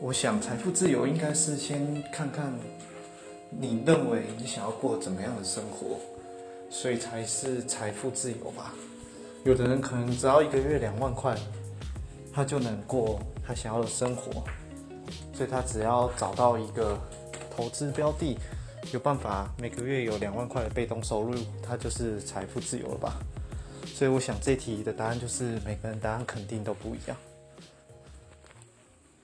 我想财富自由应该是先看看你认为你想要过怎么样的生活所以才是财富自由吧。有的人可能只要一个月两万块他就能过他想要的生活所以他只要找到一个投资标的有办法每个月有两万块的被动收入他就是财富自由了吧。所以我想这题的答案就是每个人答案肯定都不一样。